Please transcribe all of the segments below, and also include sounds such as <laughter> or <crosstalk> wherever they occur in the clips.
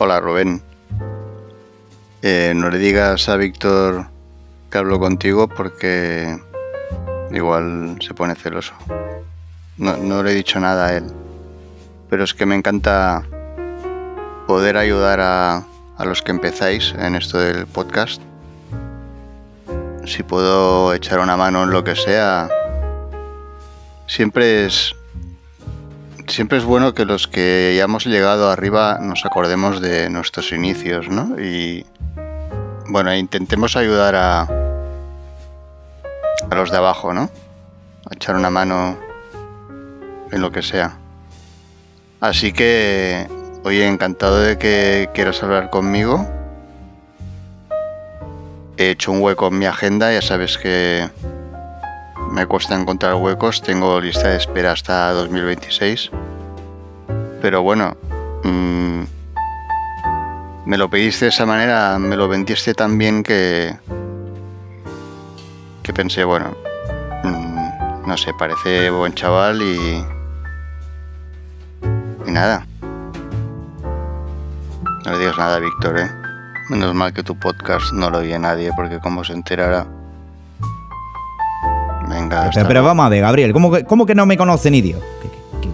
Hola Rubén. Eh, no le digas a Víctor que hablo contigo porque igual se pone celoso. No, le he dicho nada a él. Pero es que me encanta poder ayudar a, a los que empezáis en esto del podcast. Si puedo echar una mano en lo que sea, siempre es siempre es bueno que los que ya hemos llegado arriba nos acordemos de nuestros inicios, ¿no? Y bueno, intentemos ayudar a a los de abajo, ¿no? A echar una mano en lo que sea. Así que, oye, encantado de que quieras hablar conmigo. He hecho un hueco en mi agenda, ya sabes que me cuesta encontrar huecos, tengo lista de espera hasta 2026. Pero bueno, mmm, me lo pediste de esa manera, me lo vendiste tan bien que, que pensé, bueno, mmm, no sé, parece buen chaval y... Y nada. No le digas nada Víctor, ¿eh? Menos mal que tu podcast no lo oye nadie, porque como se enterara... Venga. Pero, pero, vamos a ver, Gabriel, ¿cómo que, cómo que no me conocen, idiota?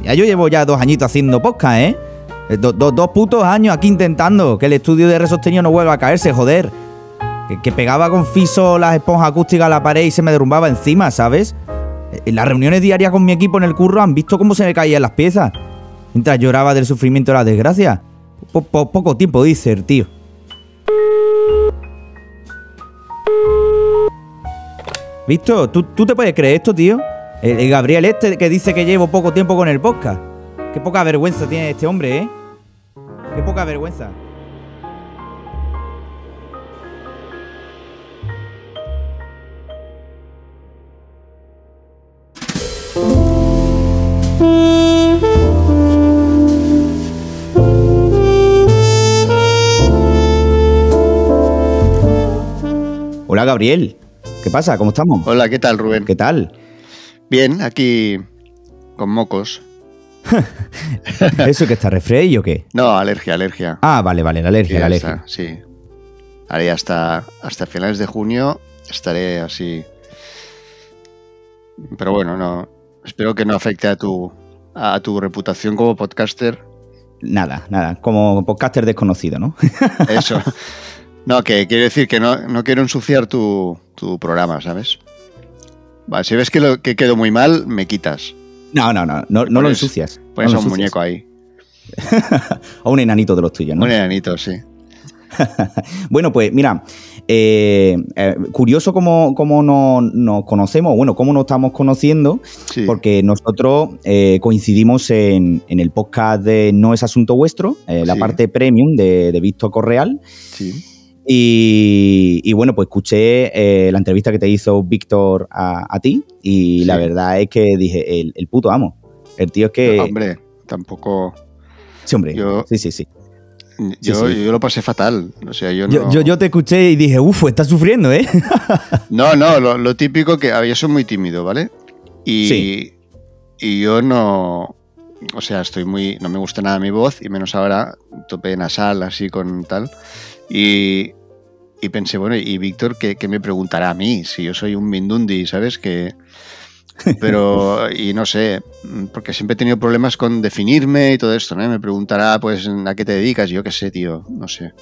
Ya yo llevo ya dos añitos haciendo podcast, ¿eh? Do, do, dos putos años aquí intentando que el estudio de resostenido no vuelva a caerse, joder. Que, que, pegaba con fiso las esponjas acústicas a la pared y se me derrumbaba encima, ¿sabes? En las reuniones diarias con mi equipo en el curro han visto cómo se me caían las piezas. Mientras lloraba del sufrimiento de la desgracia. Po, po, poco tiempo dice el tío. ¿Visto? ¿Tú, ¿Tú, te puedes creer esto, tío? El, el, Gabriel este que dice que llevo poco tiempo con el podcast. Qué poca vergüenza tiene este hombre, ¿eh? Qué poca vergüenza. Hola, Gabriel. ¿Qué pasa? ¿Cómo estamos? Hola, ¿qué tal, Rubén? ¿Qué tal? Bien, aquí con mocos. <laughs> ¿Eso que está refrey o qué? No, alergia, alergia. Ah, vale, vale, la alergia, la alergia. Está, sí. Haré hasta, hasta finales de junio estaré así. Pero bueno, no. Espero que no afecte a tu, a tu reputación como podcaster. Nada, nada. Como podcaster desconocido, ¿no? Eso. <laughs> No, que quiero decir que no, no quiero ensuciar tu, tu programa, ¿sabes? Vale, si ves que, lo, que quedo muy mal, me quitas. No, no, no, no, no lo ensucias. Pones no a un muñeco ahí. <laughs> o un enanito de los tuyos, ¿no? Un enanito, sí. <laughs> bueno, pues mira, eh, eh, curioso cómo, cómo nos, nos, conocemos, bueno, cómo nos estamos conociendo, sí. porque nosotros eh, coincidimos en, en, el podcast de No es Asunto Vuestro, la sí. parte premium de, de Víctor Correal. Sí. Y, y, bueno, pues escuché eh, la entrevista que te hizo Víctor a, a ti y sí. la verdad es que dije, el, el, puto amo. El tío es que... No, hombre, tampoco... Sí, hombre. Yo, sí, sí, sí. Yo, sí, sí. yo, lo pasé fatal. O sea, yo, no... yo, yo, te escuché y dije, uff, estás sufriendo, ¿eh? <laughs> no, no, lo, lo, típico que... A ver, yo soy muy tímido, ¿vale? Y, sí. y yo no... O sea, estoy muy... No me gusta nada mi voz y menos ahora tope nasal, así con tal. Y, y pensé, bueno, ¿y Víctor qué, qué, me preguntará a mí? Si yo soy un Mindundi, ¿sabes? Que, pero, <laughs> y no sé, porque siempre he tenido problemas con definirme y todo esto, ¿no? Me preguntará, pues, ¿a qué te dedicas? Yo qué sé, tío, no sé.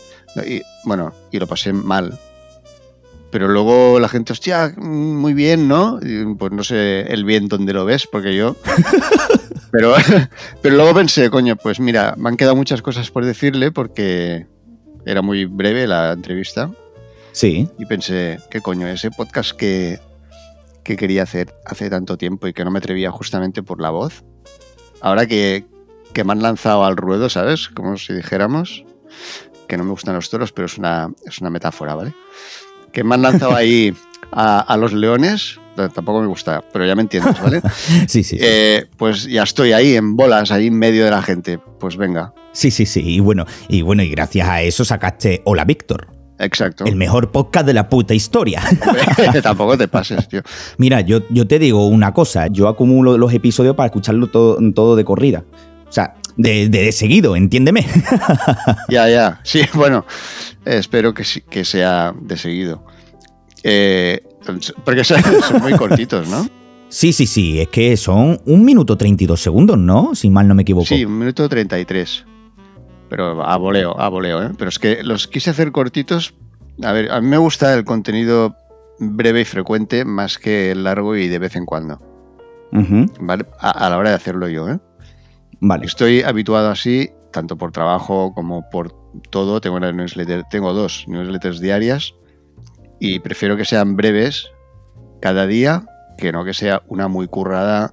Y, bueno, y lo pasé mal. Pero luego la gente, hostia, muy bien, ¿no? Y, pues no sé el bien dónde lo ves, porque yo... <laughs> pero, <laughs> pero luego pensé, coño, pues mira, me han quedado muchas cosas por decirle porque era muy breve la entrevista. Sí. Y pensé, ¿qué coño? Ese podcast que, que quería hacer hace tanto tiempo y que no me atrevía justamente por la voz. Ahora que, que me han lanzado al ruedo, ¿sabes? Como si dijéramos que no me gustan los toros, pero es una, es una metáfora, ¿vale? Que me han lanzado ahí <laughs> a, a los leones, tampoco me gusta, pero ya me entiendes, ¿vale? <laughs> sí, sí. Eh, pues ya estoy ahí en bolas, ahí en medio de la gente. Pues venga. Sí, sí, sí. Y bueno, y bueno, y gracias a eso sacaste Hola Víctor. Exacto. El mejor podcast de la puta historia. <laughs> Tampoco te pases, <laughs> tío. Mira, yo, yo te digo una cosa, yo acumulo los episodios para escucharlo todo, todo de corrida. O sea, de, de seguido, entiéndeme. Ya, ya. Sí, bueno, espero que, que sea de seguido. Eh, porque son <laughs> son muy cortitos, ¿no? Sí, sí, sí, es que son un minuto 32 segundos, ¿no? Si mal no me equivoco. Sí, un minuto 33. Pero a voleo, a voleo, ¿eh? Pero es que los quise hacer cortitos. A ver, a mí me gusta el contenido breve y frecuente más que largo y de vez en cuando. ¿Vale? A, a la hora de hacerlo yo, ¿eh? Vale. Estoy habituado así, tanto por trabajo como por todo. Tengo una newsletter, tengo dos newsletters diarias y prefiero que sean breves cada día que no que sea una muy currada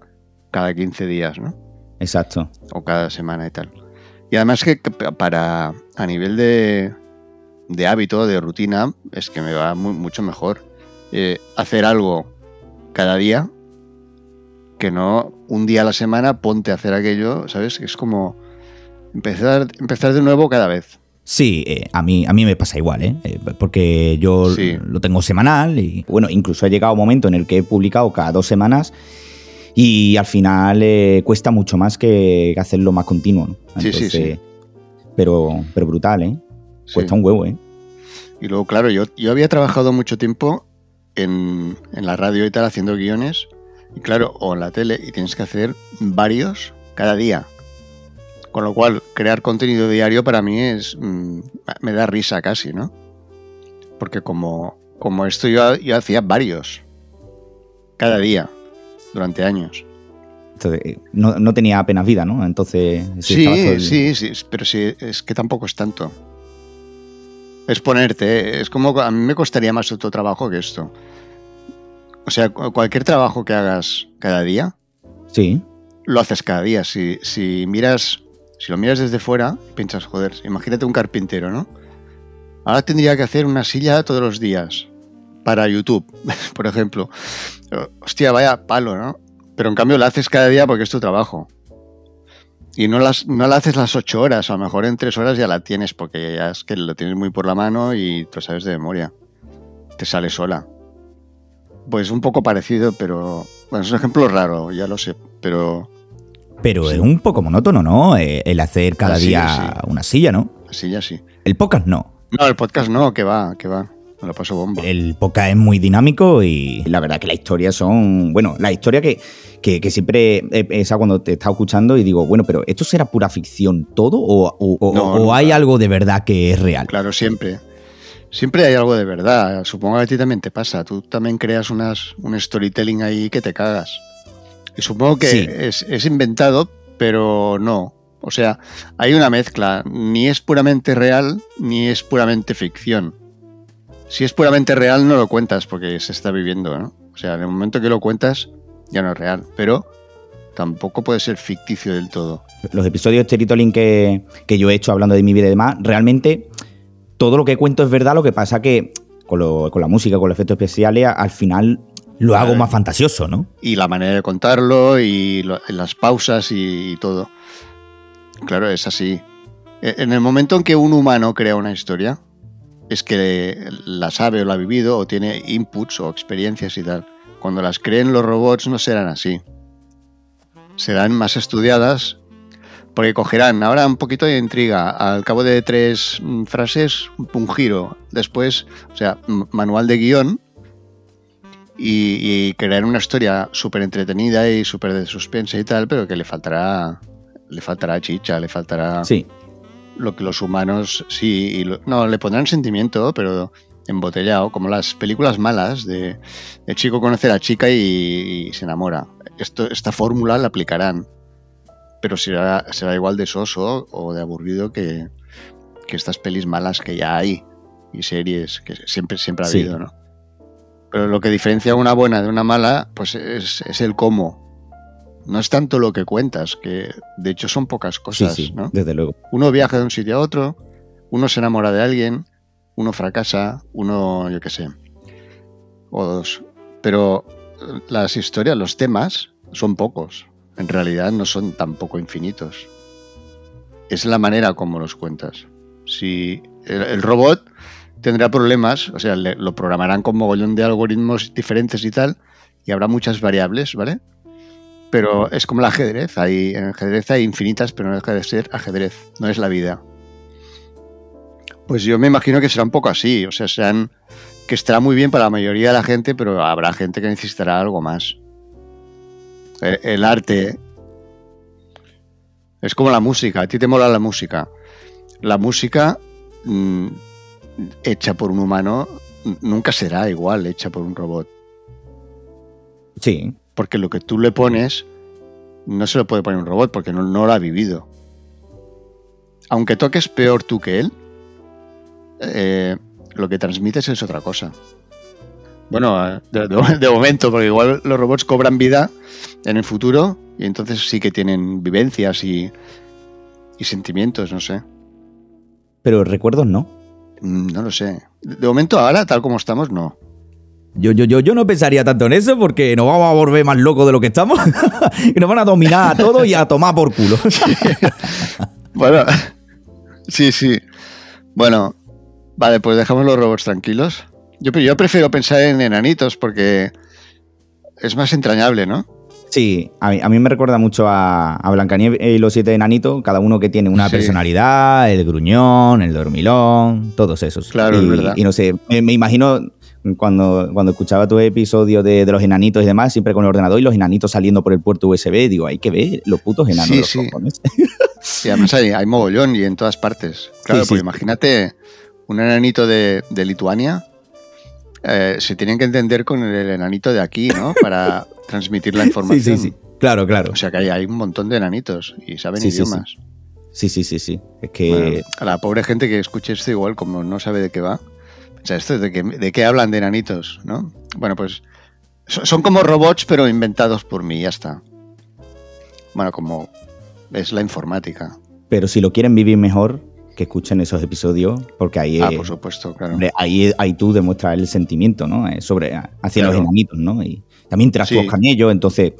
cada 15 días, ¿no? Exacto. o cada semana y tal. Y además que que pa- para a nivel de, de hábito, de rutina, es que me va mu- mucho mejor eh, hacer algo cada día que no un día a la semana ponte a hacer aquello, ¿sabes? Es como empezar, empezar de nuevo cada vez. Sí, eh, a, mí, a mí me pasa igual, ¿eh? Eh, Porque yo Sí. lo tengo semanal y, bueno, incluso ha llegado un momento en el que he publicado cada dos semanas y al final eh, cuesta mucho más que hacerlo más continuo, ¿no? Sí, sí, sí. Pero, pero brutal, ¿eh? Sí. Cuesta un huevo, ¿eh? Y luego, claro, yo, yo había trabajado mucho tiempo en, en la radio y tal haciendo guiones, y claro, o en la tele, y tienes que hacer varios cada día. Con lo cual, crear contenido diario para mí es. mm, me da risa casi, ¿no? Porque como, como esto yo, yo hacía varios. Cada día. Durante años. Entonces, eh, no, no tenía apenas vida, ¿no? Entonces, Sí, sí, sí, pero sí, es que tampoco es tanto. Es ponerte, ¿eh? es como a mí me costaría más otro trabajo que esto. O sea, cu- cualquier trabajo que hagas cada día, Sí, lo haces cada día. Si, si miras, si lo miras desde fuera, piensas, joder, imagínate un carpintero, ¿no? Ahora tendría que hacer una silla todos los días para YouTube, <laughs> por ejemplo. Hostia, vaya palo, ¿no? Pero en cambio la haces cada día porque es tu trabajo. Y no, las, no la haces las ocho horas, a lo mejor en tres horas ya la tienes, porque ya es que lo tienes muy por la mano y tú sabes de memoria. Te sale sola. Pues un poco parecido, pero. Bueno, es un ejemplo raro, ya lo sé, pero pero Sí. es un poco monótono, ¿no? Eh, El hacer cada día sí. una silla, ¿no? así ya sí. El podcast no. No, el podcast no, que va, que va. Me lo paso bomba. El podcast es muy dinámico y la verdad que las historias son. Bueno, la historia que, que, que siempre he pensado cuando te he estado escuchando y digo, bueno, pero ¿esto será pura ficción todo o, o- o- No, o nunca. hay algo de verdad que es real? Claro, siempre. Siempre hay algo de verdad. Supongo que a ti también te pasa. Tú también creas unas, un storytelling ahí que te cagas. Y supongo que Sí. es, es inventado, pero no. O sea, hay una mezcla. Ni es puramente real, ni es puramente ficción. Si es puramente real, no lo cuentas porque se está viviendo, ¿no? O sea, en el momento que lo cuentas, ya no es real. Pero tampoco puede ser ficticio del todo. Los episodios de Storytelling que, que yo he hecho hablando de mi vida y demás, realmente todo lo que cuento es verdad, lo que pasa que con, lo- con la música, con los efectos especiales, al final lo hago más fantasioso, ¿no? y la manera de contarlo y lo- las pausas y, y todo. Claro, es así. E- En el momento en que un humano crea una historia, es que la sabe o la ha vivido o tiene inputs o experiencias y tal. Cuando las creen los robots no serán así. Serán más estudiadas porque cogerán ahora un poquito de intriga. Al cabo de tres mm, frases, un giro. Después, o sea, manual de guion y, y crear una historia súper entretenida y súper de suspense y tal, pero que le faltará le faltará chicha, le faltará Sí. lo que los humanos sí y lo- no le pondrán sentimiento, pero embotellado, como las películas malas de el chico conoce a la chica y, y se enamora. Esto, esta fórmula la aplicarán, pero será, será igual de soso o de aburrido que, que estas pelis malas que ya hay y series que siempre, siempre ha Sí. habido, ¿no? Pero lo que diferencia una buena de una mala, pues es, es el cómo. No es tanto lo que cuentas, que de hecho son pocas cosas, sí, ¿no? desde luego. Uno viaja de un sitio a otro, uno se enamora de alguien, uno fracasa, uno, yo qué sé, o dos. Pero las historias, los temas, son pocos. En realidad no son tampoco infinitos. Es la manera como los cuentas. Si el, el robot tendrá problemas, o sea, le- lo programarán con mogollón de algoritmos diferentes y tal, y habrá muchas variables, ¿vale? pero es como el ajedrez. Hay, en el ajedrez hay infinitas, pero no deja de ser ajedrez, no es la vida. Pues yo me imagino que será un poco así, o sea, serán que estará muy bien para la mayoría de la gente, pero habrá gente que necesitará algo más. El, el arte es como la música, a ti te mola la música. La música mm, hecha por un humano nunca será igual hecha por un robot. Sí. Porque lo que tú le pones no se lo puede poner un robot porque no, no lo ha vivido. Aunque toques peor tú que él, eh, lo que transmites es otra cosa. Bueno, eh, de, de- de momento, porque igual los robots cobran vida en el futuro y entonces sí que tienen vivencias y, y sentimientos, no sé. Pero recuerdos no. Mm, No lo sé. De momento ahora, tal como estamos, no. Yo, yo, yo, yo no pensaría tanto en eso porque nos vamos a volver más locos de lo que estamos. <laughs> y nos van a dominar a todos y a tomar por culo. <laughs> Bueno, sí, sí. Bueno, vale, pues dejamos los robots tranquilos. Yo, yo prefiero pensar en enanitos porque es más entrañable, ¿no? Sí, a mí, a mí me recuerda mucho a, a Blancanieves y los siete enanitos, cada uno que tiene una Sí. personalidad, el gruñón, el dormilón, todos esos. Claro, y, es verdad. Y no sé, me, me imagino cuando, cuando escuchaba tu episodio de, de los enanitos y demás, siempre con el ordenador y los enanitos saliendo por el puerto USB, digo, hay que ver los putos enanos Sí, de los sí. cojones. Y además hay, hay mogollón y en todas partes. <laughs> Claro, Sí, porque imagínate un enanito de, de Lituania. Eh, se tienen que entender con el enanito de aquí, ¿no? Para <laughs> transmitir la Sí, información. sí, sí. Claro, claro. O sea que hay, hay un montón de enanitos y saben Sí, sí, sí. idiomas. Sí, sí, sí, sí. Es que. Bueno, a la pobre gente que escuche esto igual, como no sabe de qué va. O sea, esto de qué, de qué hablan de enanitos, ¿no? Bueno, pues so- son como robots, pero inventados por mí, ya está. Bueno, como es la informática. Pero si lo quieren vivir mejor, que escuchen esos episodios, porque ahí, Ah, por supuesto, claro. ahí, ahí tú demuestras el sentimiento, ¿no? Eh, Sobre hacia los enanitos, ¿no? Y también interactúas Sí. con ellos, entonces,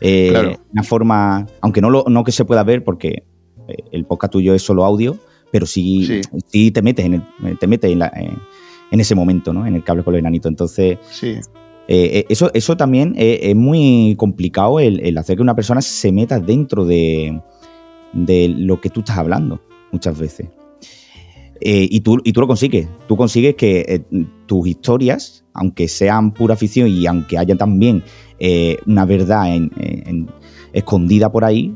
eh, Claro. una forma, aunque no, lo, no que se pueda ver, porque eh, el podcast tuyo es solo audio, pero sí, Sí. sí te metes en el, te metes en, la- en ese momento, ¿no? En el cable con los enanitos. Entonces, Sí, eh, eso, eso también eh, es muy complicado el, el hacer que una persona se meta dentro de, de lo que tú estás hablando muchas veces. Eh, y, tú, y tú lo consigues. Tú consigues que eh, tus historias, aunque sean pura ficción y aunque haya también eh, una verdad en- en- escondida por ahí,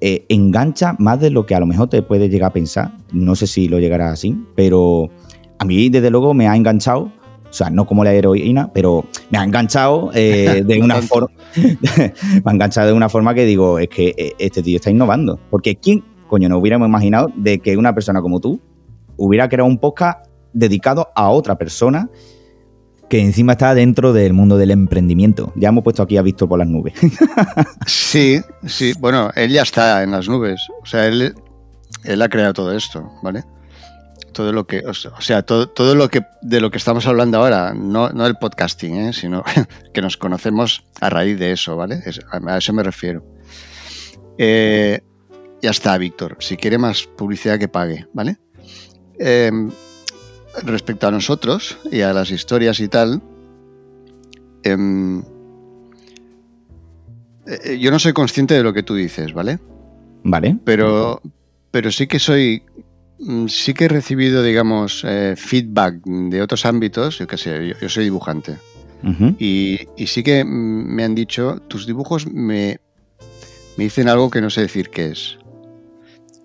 engancha más de lo que a lo mejor te puedes llegar a pensar. No sé si lo llegará así, pero a mí desde luego me ha enganchado. O sea, no como la heroína, pero me ha enganchado de una <laughs> forma. <laughs> me ha enganchado de una forma que digo, es que este tío está innovando. Porque ¿quién, coño, no hubiéramos imaginado de que una persona como tú hubiera creado un podcast dedicado a otra persona que encima está dentro del mundo del emprendimiento? Ya hemos puesto aquí a Víctor por las nubes. <laughs> sí, sí. Bueno, él ya está en las nubes. O sea, él, él ha creado todo esto, ¿vale? Todo lo que, o sea- todo, todo lo que de lo que estamos hablando ahora, no, no el podcasting, ¿eh? sino <laughs> que nos conocemos a raíz de eso, ¿vale? A eso me refiero. Eh, ya está, Víctor. Si quiere más publicidad que pague, ¿vale? Eh, respecto a nosotros y a las historias y tal, em, eh, yo no soy consciente de lo que tú dices, ¿vale? ¿Vale? Pero, pero sí que soy, mm, sí que he recibido, digamos, eh, feedback de otros ámbitos. Yo qué sé, yo, yo soy dibujante y, y sí que mm, me han dicho, tus dibujos me, me dicen algo que no sé decir qué es.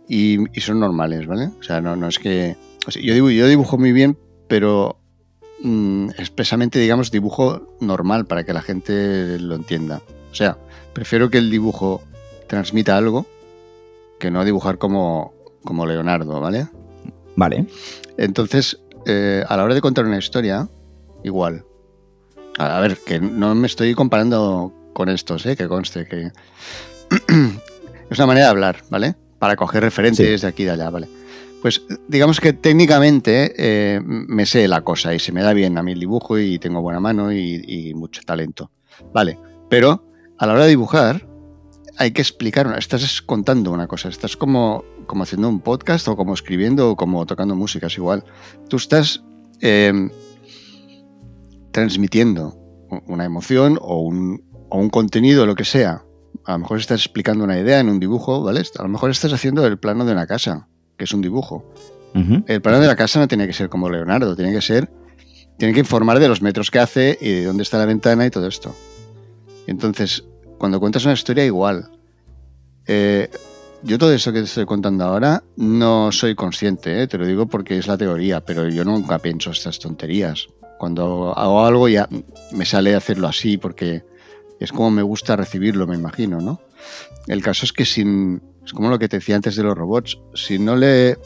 Y, y son normales, ¿vale? O sea, no, no es que... o sea, yo, dibujo, yo dibujo muy bien, pero mm, expresamente, digamos, dibujo normal para que la gente lo entienda. O sea, prefiero que el dibujo transmita algo que no dibujar como, como Leonardo, ¿vale? Vale. Entonces, eh, a la hora de contar una historia, igual. A, a ver, que no me estoy comparando con estos, ¿eh? que conste que <clears throat> es una manera de hablar, ¿vale? Para coger referentes de aquí y de allá, ¿vale? Pues digamos que técnicamente eh, me sé la cosa y se me da bien a mí el dibujo y tengo buena mano y, y mucho talento, ¿vale? Pero a la hora de dibujar hay que explicar, una- estás contando una cosa, estás como, como haciendo un podcast o como escribiendo o como tocando música, es igual. Tú estás eh, transmitiendo una emoción o un, o un contenido, lo que sea, A lo mejor estás explicando una idea en un dibujo, ¿vale? A lo mejor estás haciendo el plano de una casa, que es un dibujo. El plano de la casa no tiene que ser como Leonardo, tiene que ser. Tiene que informar de los metros que hace y de dónde está la ventana y todo esto. Entonces, cuando cuentas una historia, igual. Eh, yo todo eso que te estoy contando ahora no soy consciente, ¿eh? te lo digo porque es la teoría, pero yo nunca pienso estas tonterías. Cuando hago algo ya me sale hacerlo así porque es como me gusta recibirlo, me imagino, ¿no? El caso es que sin, es como lo que te decía antes de los robots, si no le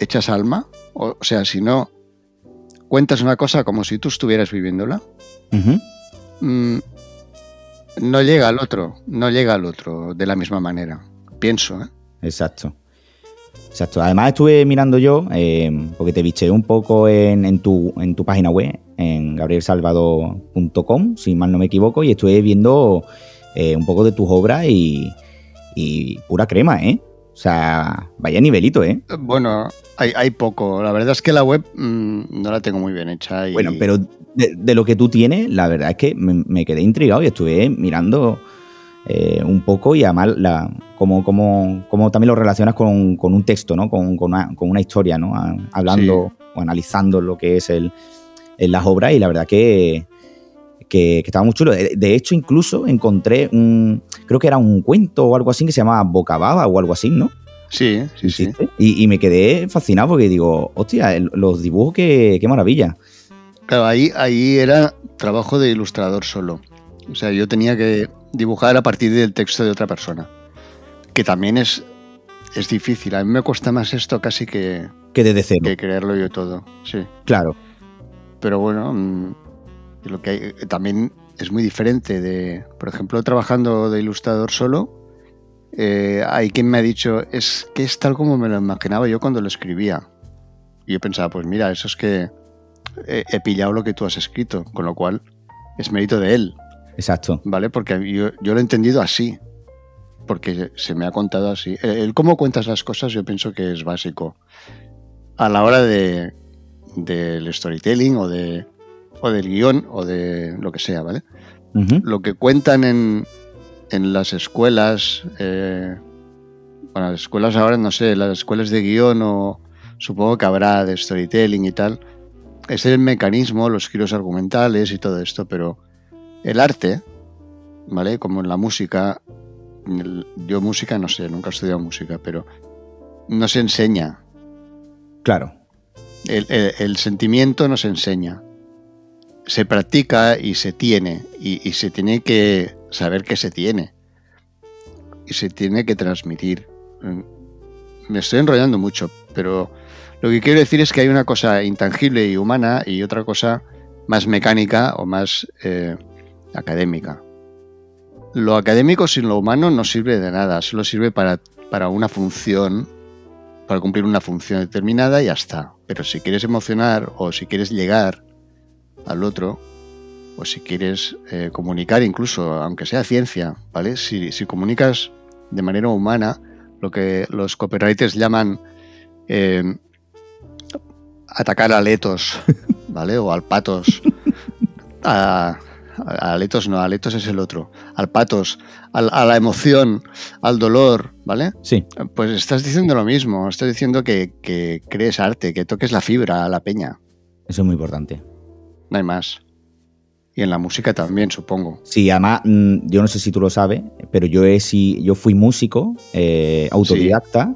echas alma, o, sea, si no cuentas una cosa como si tú estuvieras viviéndola, mm, no llega al otro, no llega al otro de la misma manera, pienso. ¿eh? Exacto. Exacto. Además estuve mirando yo, eh, porque te biché un poco en, tu, en tu página web, en gabrielsalvador.com, si mal no me equivoco, y estuve viendo eh, un poco de tus obras y, y pura crema, ¿eh? O sea, vaya nivelito, ¿eh? Bueno, hay, poco. La verdad es que la web mm, no la tengo muy bien hecha. Bueno, pero de, lo que tú tienes, la verdad es que me, quedé intrigado y estuve mirando eh, un poco y además la, como, como, como también lo relacionas con, un texto, ¿no? Con, una, historia, ¿no? Hablando o analizando lo que es el, las obras y la verdad que, que, estaba muy chulo. De, hecho, incluso encontré un, creo que era un cuento o algo así que se llamaba Bocababa o algo así, ¿no? Sí, sí, sí. Y, me quedé fascinado porque digo, hostia, los dibujos, qué, qué maravilla. Claro, ahí, ahí era trabajo de ilustrador solo. O sea, yo tenía que dibujar a partir del texto de otra persona. Que también es, es difícil. A mí me cuesta más esto casi que, que desde cero. Que creerlo yo todo. Sí. Claro. Pero bueno, mm, lo que hay, también es muy diferente de, por ejemplo, trabajando de ilustrador solo. Eh, hay quien me ha dicho, es que es tal como me lo imaginaba yo cuando lo escribía. Y yo pensaba, pues mira, eso es que he, pillado lo que tú has escrito, con lo cual es mérito de él. Exacto. ¿Vale? Porque yo, lo he entendido así, porque se me ha contado así. El, cómo cuentas las cosas yo pienso que es básico a la hora de del storytelling o de o del guion o de lo que sea, ¿vale? Lo que cuentan en, en las escuelas, eh, bueno, las escuelas ahora no sé, las escuelas de guion o supongo que habrá de storytelling y tal, es el mecanismo, los giros argumentales y todo esto, pero el arte, ¿vale? Como en la música, yo música no sé, nunca he estudiado música, pero no se enseña. Claro. El, sentimiento no se enseña. Se practica y se tiene, y, se tiene que saber que se tiene. Y se tiene que transmitir. Me estoy enrollando mucho, pero lo que quiero decir es que hay una cosa intangible y humana y otra cosa más mecánica o más eh, académica. Lo académico sin lo humano no sirve de nada, solo sirve para, para una función, para cumplir una función determinada y ya está. Pero si quieres emocionar o si quieres llegar al otro, o si quieres eh, comunicar incluso, aunque sea ciencia, ¿vale? Si, si, comunicas de manera humana, lo que los copywriters llaman eh, atacar a aletos, <laughs> ¿vale? O al patos. A, aletos no, aletos es el otro. Al patos, a la emoción, al dolor, ¿vale? Sí. Pues estás diciendo lo mismo. Estás diciendo que, que crees arte, que toques la fibra a la peña. Eso es muy importante. No hay más. Y en la música también, supongo. Sí, además, mm, yo no sé si tú lo sabes, pero yo, he, si, yo fui músico, eh, autodidacta,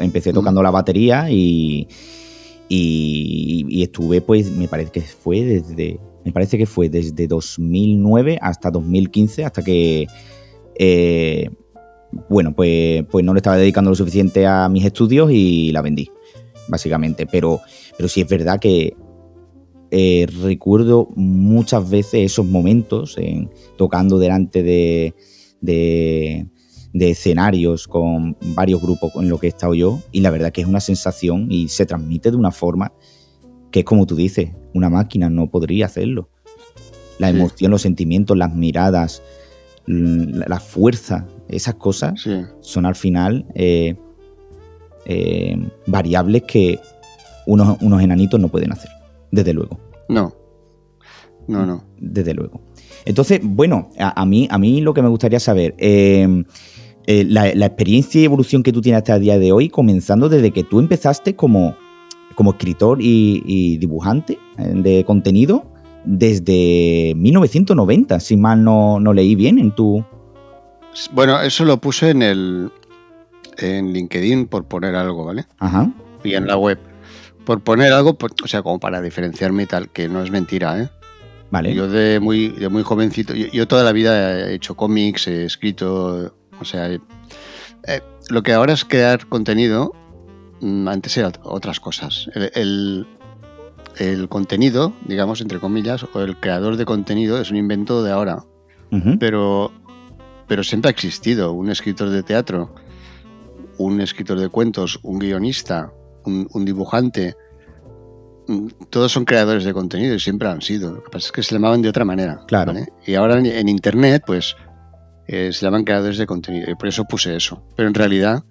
empecé tocando la batería y, y, estuve, pues, me parece que fue desde. Me parece que fue desde 2009 hasta 2015, hasta que. Eh, bueno, pues, pues no le estaba dedicando lo suficiente a mis estudios y la vendí, básicamente. Pero, pero sí es verdad que eh, recuerdo muchas veces esos momentos en, tocando delante de, de escenarios con varios grupos en lo que he estado yo y la verdad que es una sensación y se transmite de una forma que es como tú dices, una máquina no podría hacerlo. La emoción, los sentimientos, las miradas, la, fuerza, esas cosas son al final eh, eh, variables que unos, unos enanitos no pueden hacer, desde luego. No, no, no. Desde luego. Entonces, bueno, a, a mí, a mí lo que me gustaría saber, eh, la, la experiencia y evolución que tú tienes hasta el día de hoy, comenzando desde que tú empezaste como, como escritor y, y dibujante eh, de contenido desde 1990, si mal no, no leí bien en tu... Bueno, eso lo puse en el en LinkedIn por poner algo, ¿vale? Ajá. Y en la web. Por poner algo, por- o sea, como para diferenciarme y tal, que no es mentira, ¿eh? Vale. Yo de muy, de muy jovencito, yo, yo toda la vida he hecho cómics, he escrito, o sea, eh, lo que ahora es crear contenido, antes eran otras cosas. El, el- el contenido, digamos, entre comillas, o el creador de contenido es un invento de ahora, pero, pero siempre ha existido un escritor de teatro, un escritor de cuentos, un guionista, un, un dibujante. mm, Todos son creadores de contenido y siempre han sido. Lo que pasa es que se llamaban de otra manera. Claro. ¿vale? Y ahora en, en Internet, pues, eh, se llaman creadores de contenido. Y por eso puse eso. Pero en realidad,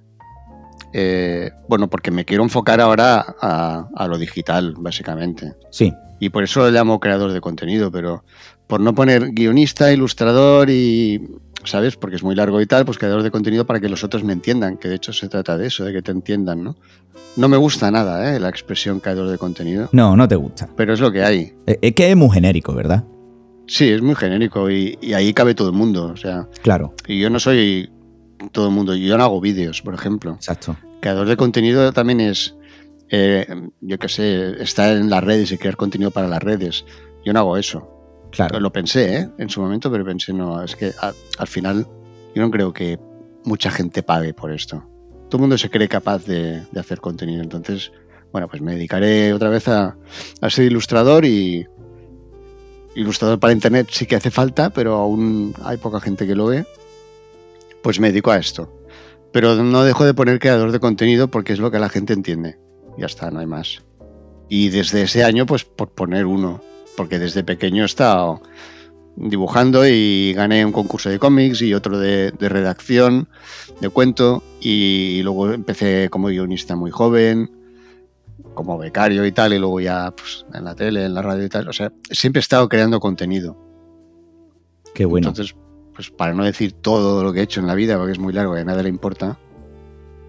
eh, bueno, porque me quiero enfocar ahora a, a lo digital, básicamente. Sí, Y por eso lo llamo creador de contenido, pero por no poner guionista, ilustrador y, ¿sabes? Porque es muy largo y tal, pues creador de contenido para que los otros me entiendan, que de hecho se trata de eso, de que te entiendan, ¿no? No me gusta nada, ¿eh? La expresión creador de contenido, no, no te gusta. pero es lo que hay. Eh, Es que es muy genérico, ¿verdad? Sí, es muy genérico y, y ahí cabe todo el mundo, o sea, Claro, y yo no soy todo el mundo, yo no hago vídeos, por ejemplo. exacto. Creador de contenido también es, eh, yo qué sé, estar en las redes y crear contenido para las redes. Yo no hago eso. Claro. Lo pensé, ¿eh? En su momento, pero pensé, no, es que a- al final yo no creo que mucha gente pague por esto. Todo el mundo se cree capaz de, de hacer contenido. Entonces, bueno, pues me dedicaré otra vez a, a ser ilustrador y ilustrador para internet sí que hace falta, pero aún hay poca gente que lo ve. Pues me dedico a esto. Pero no dejo de poner creador de contenido porque es lo que la gente entiende. Ya está, no hay más. Y desde ese año, pues por poner uno, porque desde pequeño he estado dibujando y gané un concurso de cómics y otro de, de redacción, de cuento, y luego empecé como guionista muy joven, como becario y tal, y luego ya pues, en la tele, en la radio y tal. O sea, siempre he estado creando contenido. Qué bueno. Entonces, pues para no decir todo lo que he hecho en la vida, porque es muy largo y a nadie le importa,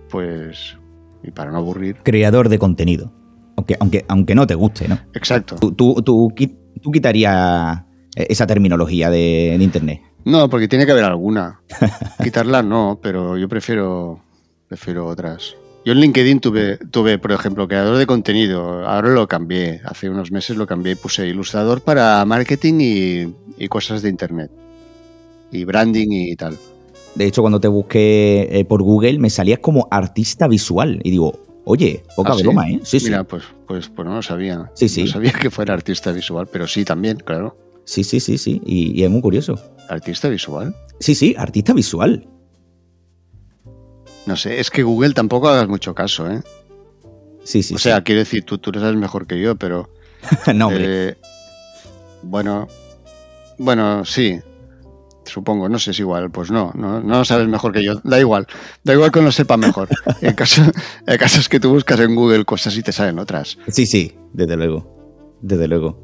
pues, y para no aburrir. Creador de contenido. Aunque, aunque, aunque no te guste, ¿no? Exacto. Tú, tú, tú, tú quitarías esa terminología de, de internet. No, porque tiene que haber alguna. <laughs> Quitarla no, pero yo prefiero, prefiero otras. Yo en LinkedIn tuve, tuve, por ejemplo, creador de contenido. Ahora lo cambié. Hace unos meses lo cambié y puse ilustrador para marketing y, y cosas de internet. Y branding y tal. De hecho, cuando te busqué eh, por Google, me salías como artista visual. Y digo, oye, poca ¿Ah, sí? broma, ¿eh? Sí, Mira, pues, pues, pues no lo sabía. Sí, sí. No sabía <laughs> que fuera artista visual, pero sí también, claro. sí. Sí, sí, sí, sí. Y, y es muy curioso. Artista visual. Sí, sí, artista visual. No sé, es que Google tampoco hagas mucho caso, ¿eh? Sí, sí. o sea, quiero decir, tú, tú lo sabes mejor que yo, pero sí. <laughs> no, hombre. Eh, bueno, bueno, sí. Supongo, no sé, es igual. Pues no, no, no lo sabes mejor que yo. Da igual, da igual que lo sepa mejor. <laughs> El caso, el caso es que tú buscas en Google cosas y te salen otras. Sí, sí, desde luego. Desde luego.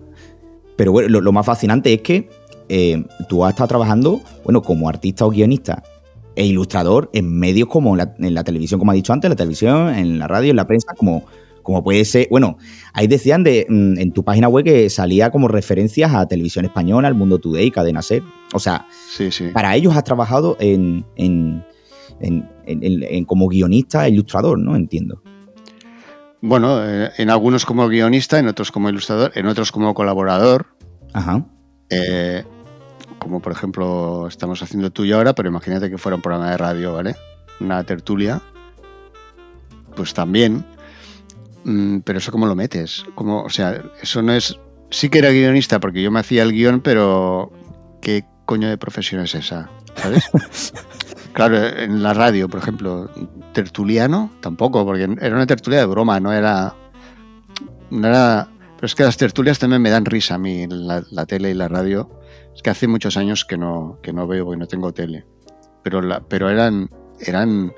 Pero bueno, lo, lo más fascinante es que eh, tú has estado trabajando, bueno, como artista o guionista e ilustrador en medios como la, en la televisión, como ha dicho antes, la televisión, en la radio, en la prensa, como, como puede ser. Bueno, ahí decían de, mm, en tu página web que salía como referencias a Televisión Española, El Mundo Today, Cadena Ser. O sea, Sí, sí. para ellos has trabajado en, en, en- como guionista e ilustrador, ¿no? Entiendo. Bueno, eh, en algunos como guionista, en otros como ilustrador, en otros como colaborador. Ajá. eh, como por ejemplo estamos haciendo tú y ahora, pero imagínate que fuera un programa de radio, ¿vale? Una tertulia. Pues también. Mm, pero eso cómo lo metes. Como, o sea, eso no es. Sí que era guionista porque yo me hacía el guion, pero ¿qué coño de profesión es esa? ¿Sabes? <laughs> claro, en la radio, por ejemplo, tertuliano, tampoco, porque era una tertulia de broma, no era. No era. Pero es que las tertulias también me dan risa a mí, la, la tele y la radio. Es que hace muchos años que no, que no veo y no tengo tele. Pero, la, pero eran, eran.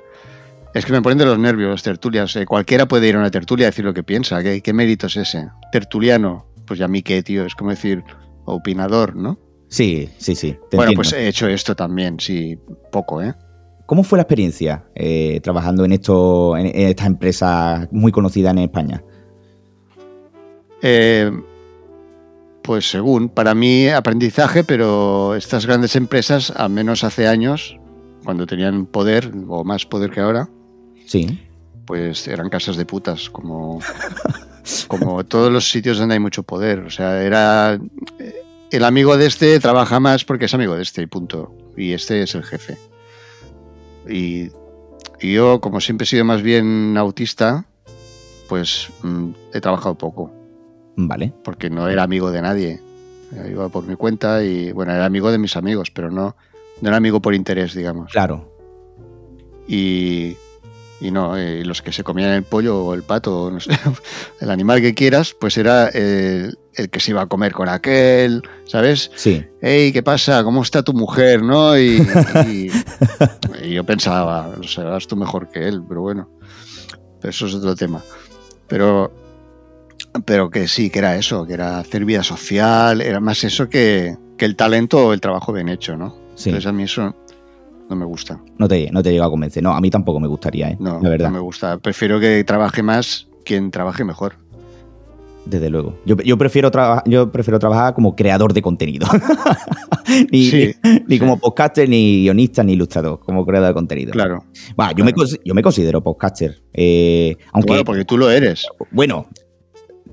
Es que me ponen de los nervios las tertulias. Eh, cualquiera puede ir a una tertulia y decir lo que piensa. ¿Qué, qué mérito es ese? Tertuliano. Pues ya a mí qué, tío. Es como decir opinador, ¿no? Sí, sí, sí. te bueno, entiendo. pues he hecho esto también, sí, poco, ¿eh? ¿Cómo fue la experiencia eh, trabajando en, esto, en, estas empresas muy conocidas en España? Eh, pues según, para mí aprendizaje, pero estas grandes empresas, al menos hace años, cuando tenían poder, o más poder que ahora, Sí. pues eran casas de putas, como, como todos los sitios donde hay mucho poder. O sea, era eh, el amigo de este trabaja más porque es amigo de este, y punto. Y este es el jefe. Y, y yo, como siempre he sido más bien autista, pues mm, he trabajado poco Vale. porque no era amigo de nadie. Eh, Iba por mi cuenta y, bueno, era amigo de mis amigos, pero no, no era amigo por interés, digamos. Claro. Y, y no, eh, los que se comían el pollo o el pato, o no sé, <laughs> el animal que quieras, pues era el, el que se iba a comer con aquel, ¿sabes? Sí. Hey, ¿qué pasa? ¿Cómo está tu mujer? ¿No? Y, <laughs> y- y yo pensaba, o sea, eras tú mejor que él, pero bueno, pero eso es otro tema. Pero, pero que sí, que era eso, que era hacer vida social, era más eso que, que el talento o el trabajo bien hecho, ¿no? Sí. Entonces a mí eso no me gusta. No te, no te llega a convencer. No, a mí tampoco me gustaría, ¿eh? No, La verdad. no me gusta. Prefiero que trabaje más quien trabaje mejor. Desde luego. Yo, yo prefiero yo prefiero trabajar como creador de contenido. <laughs> ni, Sí, ni- ni como podcaster, ni guionista, ni ilustrador, como creador de contenido. Claro. Va, yo, me, claro. yo me considero podcaster. eh, aunque, Bueno, porque tú lo eres. bueno,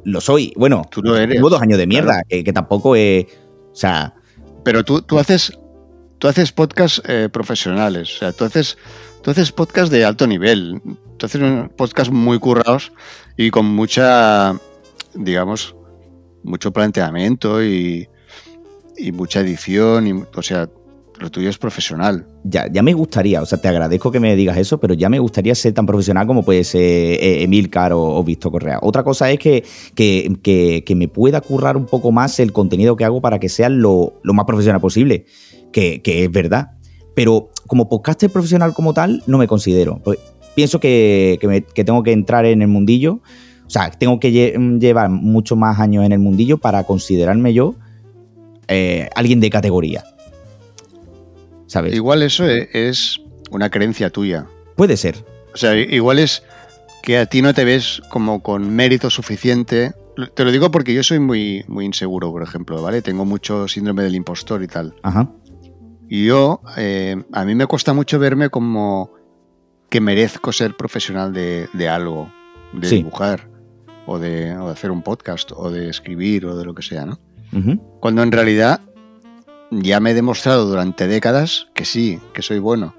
lo soy. Bueno, Tú lo eres. llevo dos años de mierda, claro. que, que tampoco es. O sea, Pero tú, tú haces tú haces podcasts eh, profesionales. O sea, tú haces, tú haces podcasts de alto nivel. Tú haces podcasts muy currados y con mucha, digamos, mucho planteamiento y, y mucha edición. Y, o sea, lo tuyo es profesional. ya, ya me gustaría, o sea, te agradezco que me digas eso, pero ya me gustaría ser tan profesional como puede ser eh, Emilcar o, o Víctor Correa. Otra cosa es que, que, que- que me pueda currar un poco más el contenido que hago para que sea lo, lo más profesional posible, que, que es verdad. Pero como podcaster profesional como tal, no me considero. Pues pienso que, que me- que tengo que entrar en el mundillo, o sea, tengo que lle- llevar muchos más años en el mundillo para considerarme yo eh, alguien de categoría. ¿Sabes? Igual eso e- es una creencia tuya. Puede ser. O sea, igual es que a ti no te ves como con mérito suficiente. Te lo digo porque yo soy muy, muy inseguro, por ejemplo, ¿vale? Tengo mucho síndrome del impostor y tal. Ajá. Y yo, eh, a mí me cuesta mucho verme como que merezco ser profesional de, de algo, de Sí. dibujar, o de, o de hacer un podcast, o de escribir, o de lo que sea, ¿no? Cuando en realidad ya me he demostrado durante décadas que sí, que soy bueno.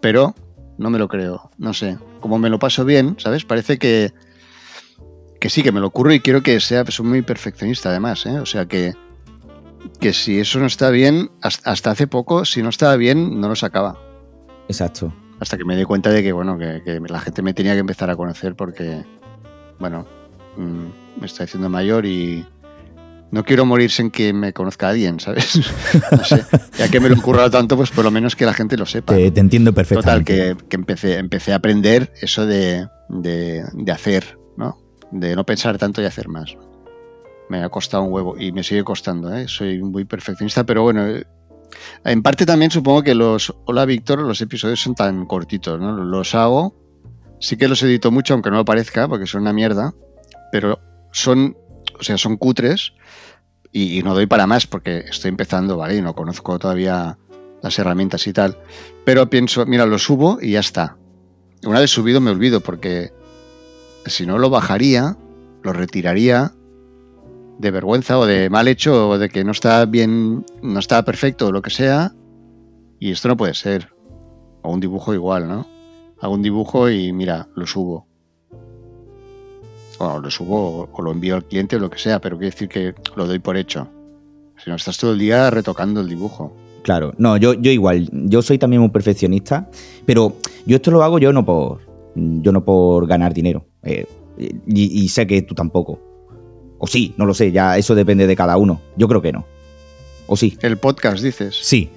Pero no me lo creo, no sé. Como me lo paso bien, ¿sabes? Parece que, que sí, que me lo ocurre y quiero que sea, pues, soy muy perfeccionista además, ¿eh? O sea que, que si eso no está bien, hasta, hace poco, si no estaba bien, no lo sacaba. Exacto. Hasta que me di cuenta de que, bueno, que, que la gente me tenía que empezar a conocer porque, bueno, mm, me estoy haciendo mayor y no quiero morir sin que me conozca alguien, ¿sabes? <laughs> No sé, ya que me lo he currado tanto, pues por lo menos que la gente lo sepa. Te, te entiendo Total, perfectamente. que, que empecé, empecé a aprender eso de, de- de hacer, ¿no? De no pensar tanto y hacer más. Me ha costado un huevo y me sigue costando, ¿eh? Soy muy perfeccionista, pero bueno, eh, en parte también supongo que los Hola Víctor, los episodios son tan cortitos, ¿no? Los hago, sí que los edito mucho, aunque no lo parezca, porque son una mierda, pero son, o sea, son cutres y, y no doy para más porque estoy empezando, ¿vale? Y no conozco todavía las herramientas y tal. Pero pienso, mira, lo subo y ya está. Una vez subido me olvido porque si no lo bajaría, lo retiraría de vergüenza o de mal hecho o de que no está bien, no está perfecto o lo que sea. Y esto no puede ser. O un dibujo igual, ¿no? Hago un dibujo y mira, lo subo. O lo subo o- lo envío al cliente o lo que sea, pero quiere decir que lo doy por hecho. Si no estás todo el día retocando el dibujo. Claro. No, yo, yo igual. Yo soy también un perfeccionista, pero yo esto lo hago yo no por, yo no por ganar dinero. Eh, y sé que tú tampoco. O sí, no lo sé, ya eso depende de cada uno. Yo creo que no. O sí. El podcast, dices. Sí.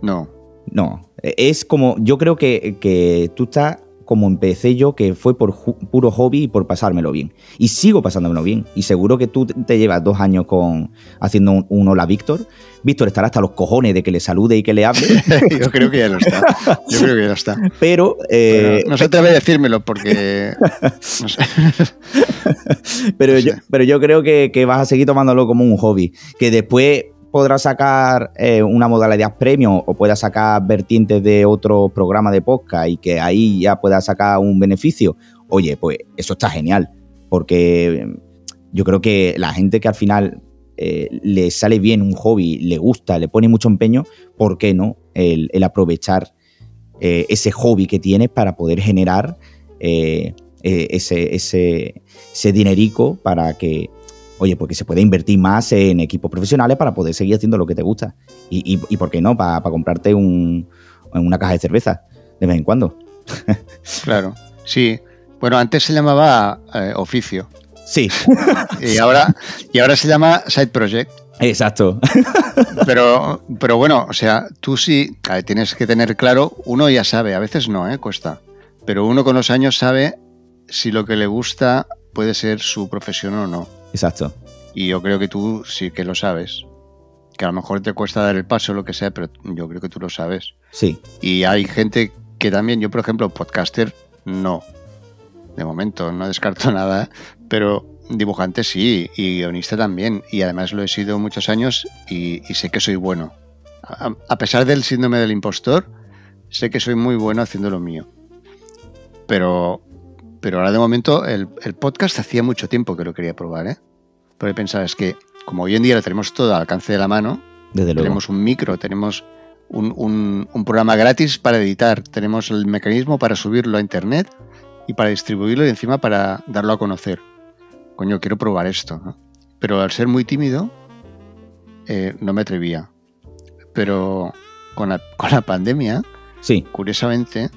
No. No. Es como, yo creo que, que tú estás como empecé yo, que fue por puro hobby y por pasármelo bien. Y sigo pasándomelo bien. Y seguro que tú te llevas dos años con haciendo un, un hola Víctor. Víctor estará hasta los cojones de que le salude y que le hable, <laughs> Yo creo que ya lo está. Yo creo que ya lo está. pero, eh, Pero no se atreve a decírmelo porque. <laughs> No sé. pero, no yo, pero yo creo que, que vas a seguir tomándolo como un hobby. Que después podrás sacar eh, una modalidad premium o puedas sacar vertientes de otro programa de podcast y que ahí ya puedas sacar un beneficio. Oye, pues eso está genial. Porque eh, yo creo que la gente que al final eh, le sale bien un hobby, le gusta, le pone mucho empeño, ¿por qué no? El, aprovechar eh, ese hobby que tienes para poder generar ese, ese, ese dinerico para que, oye, porque se puede invertir más en equipos profesionales para poder seguir haciendo lo que te gusta. Y, y- y ¿por qué no? Para comprarte un- una caja de cerveza de vez en cuando. <laughs> Claro. Sí. Bueno, antes se llamaba eh, oficio. Sí, Y ahora, y ahora se llama Side Project. exacto. <laughs> Pero, pero bueno, o sea, tú sí tienes que tener claro, uno ya sabe, a veces no, ¿eh? cuesta, pero uno con los años sabe si lo que le gusta puede ser su profesión o no. Exacto. Y yo creo que tú sí que lo sabes. Que a lo mejor te cuesta dar el paso, lo que sea, pero yo creo que tú lo sabes. Sí, Y hay gente que también, yo por ejemplo, podcaster, no. De momento, no descarto <laughs> nada, pero dibujante sí, y guionista también. Y además lo he sido muchos años y, y sé que soy bueno. A, a pesar del síndrome del impostor, sé que soy muy bueno haciendo lo mío. Pero, pero ahora de momento el, el podcast hacía mucho tiempo que lo quería probar, ¿eh? Porque pensaba, es que como hoy en día lo tenemos todo al alcance de la mano, desde luego. tenemos un micro, tenemos un, un- un programa gratis para editar, tenemos el mecanismo para subirlo a internet y para distribuirlo y encima para darlo a conocer. Coño, quiero probar esto. ¿no? Pero al ser muy tímido, eh, no me atrevía. Pero con la, con la pandemia, Sí, curiosamente,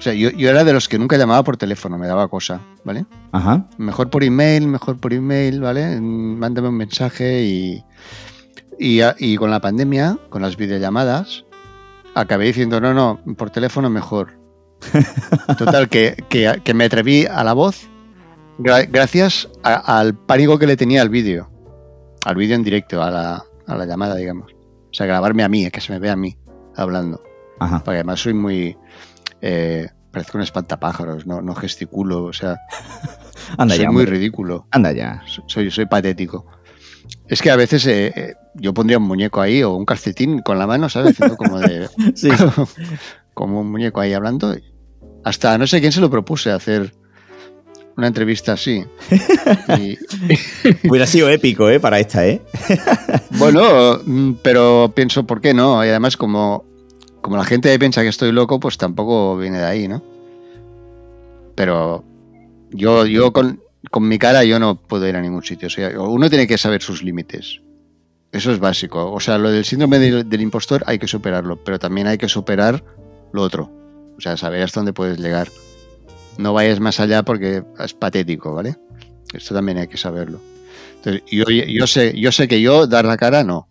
o sea, yo, yo era de los que nunca llamaba por teléfono, me daba cosa, ¿vale? ajá. Mejor por email, mejor por email, ¿vale? Mm, Mándame un mensaje y, y, y con la pandemia, con las videollamadas, acabé diciendo, no, no, por teléfono mejor. <laughs> Total, que, que- que me atreví a la voz gra- gracias a- al pánico que le tenía al vídeo, al vídeo en directo, a la, a la llamada, digamos. O sea, grabarme a mí, que se me vea a mí hablando. Ajá. Porque además soy muy... Eh, parezco un espantapájaros, no, no gesticulo, o sea, <laughs> Anda soy ya, muy hombre. ridículo. Anda ya. Soy, soy patético. Es que a veces eh, eh, yo pondría un muñeco ahí o un calcetín con la mano, ¿sabes? Haciendo como de. <laughs> <laughs> Sí. como un muñeco ahí hablando. Hasta no sé quién se lo propuse hacer una entrevista así. Y, Hubiera sido épico, ¿eh? Para esta, ¿eh? bueno, mm, pero pienso, ¿por qué no? Y además, como, como la gente piensa que estoy loco, pues tampoco viene de ahí, ¿no? Pero yo, yo con, con mi cara yo no puedo ir a ningún sitio. O sea, uno tiene que saber sus límites. Eso es básico. O sea, lo del síndrome del, impostor hay que superarlo, pero también hay que superar lo otro. O sea, saber hasta dónde puedes llegar. No vayas más allá porque es patético, ¿vale? Esto también hay que saberlo. Entonces, yo, yo sé, yo sé que yo dar la cara no.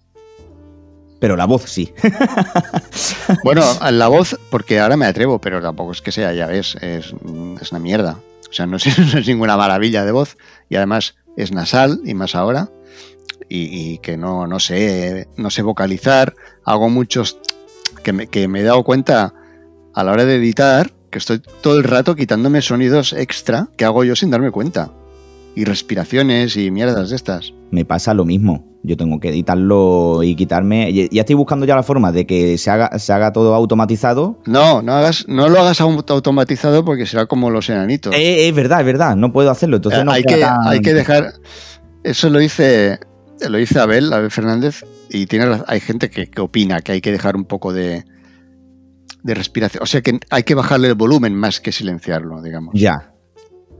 Pero la voz sí. <laughs> Bueno, la voz, porque ahora me atrevo, pero tampoco es que sea, ya ves, es, es una mierda. O sea, no es, <laughs> no es ninguna maravilla de voz. Y además es nasal, y más ahora. Y, y que no, no sé, no sé vocalizar. Hago muchos que me, que me he dado cuenta a la hora de editar que estoy todo el rato quitándome sonidos extra que hago yo sin darme cuenta. Y respiraciones y mierdas de estas. Me pasa lo mismo. Yo tengo que editarlo y quitarme. Ya estoy buscando ya la forma de que se haga, se haga todo automatizado. No, no, hagas, no lo hagas auto- automatizado porque será como los enanitos. Eh, es verdad, es verdad. No puedo hacerlo. Entonces Eh, no hay, que, tan- hay que dejar. Eso lo dice, lo dice Abel, Abel Fernández, y tiene, hay gente que, que opina que hay que dejar un poco de, de respiración. O sea que hay que bajarle el volumen más que silenciarlo, digamos. Ya.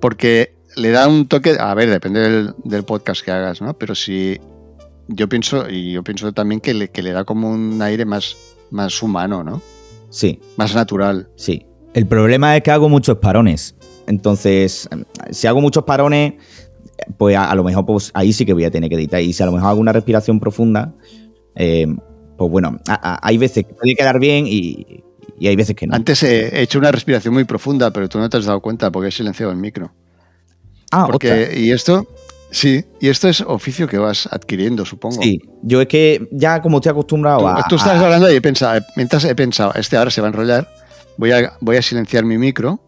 Porque le da un toque. A ver, depende del, del podcast que hagas, ¿no? Pero si. Yo pienso, y yo pienso también que le, que le da como un aire más, más humano, ¿no? Sí, Más natural. sí. El problema es que hago muchos parones. Entonces, si hago muchos parones, pues a, a lo mejor pues, ahí sí que voy a tener que editar. Y si a lo mejor hago una respiración profunda, eh, pues bueno, a- a- hay veces que puede quedar bien y, Y hay veces que no. Antes he hecho una respiración muy profunda, pero tú no te has dado cuenta porque he silenciado el micro. Ah, Porque, y esto, sí, y esto es oficio que vas adquiriendo, supongo. Sí, yo es que ya como estoy acostumbrado Tú, a... tú estás a- hablando y he pensado, mientras he pensado, este ahora se va a enrollar, voy a, voy a silenciar mi micro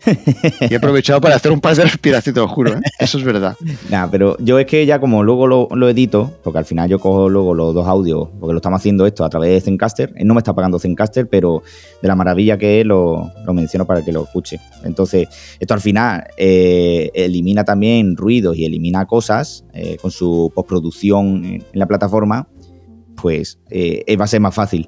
y he aprovechado para hacer un par de respiraciones, te lo juro, ¿eh? eso es verdad. <laughs> Nah, pero yo es que ya como luego lo, lo edito, porque al final yo cojo luego los dos audios, porque lo estamos haciendo esto a través de Zencaster. Él no me está pagando Zencaster, pero de la maravilla que es lo, lo menciono para que lo escuche. Entonces, esto al final eh, elimina también ruidos y elimina cosas eh, con su postproducción en, la plataforma, pues va a ser más fácil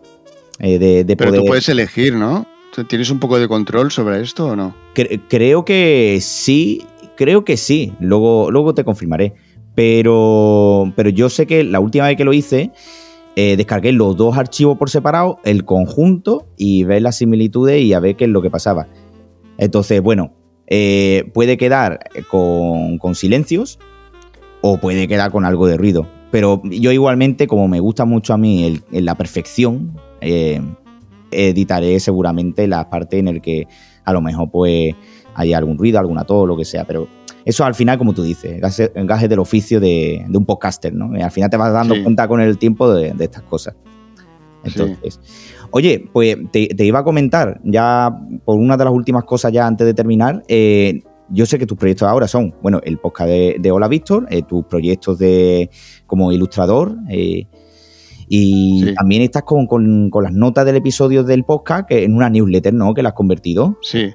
eh, de, de Pero poder... tú puedes elegir, ¿no? ¿Tú ¿Tienes un poco de control sobre esto o no? Cre- creo que sí, creo que sí. Luego, luego te confirmaré. Pero, pero yo sé que la última vez que lo hice, eh, descargué los dos archivos por separado, el conjunto, y ver las similitudes y a ver qué es lo que pasaba. Entonces, bueno, eh, puede quedar con, con silencios o puede quedar con algo de ruido. Pero yo igualmente, como me gusta mucho a mí la perfección, eh, editaré seguramente las partes en el que a lo mejor pues hay algún ruido, alguna tos, lo que sea, pero eso al final, como tú dices, gajes del oficio de, de un podcaster, ¿no? Y al final te vas dando Sí. cuenta con el tiempo de, de estas cosas. Entonces, oye, pues te, te iba a comentar, ya por una de las últimas cosas ya antes de terminar, eh, yo sé que tus proyectos ahora son, bueno, el podcast de, de Hola Víctor, eh, tus proyectos de como ilustrador, eh, y Sí. también estás con, con- con las notas del episodio del podcast, que en una newsletter, ¿no? Que la has convertido. Sí,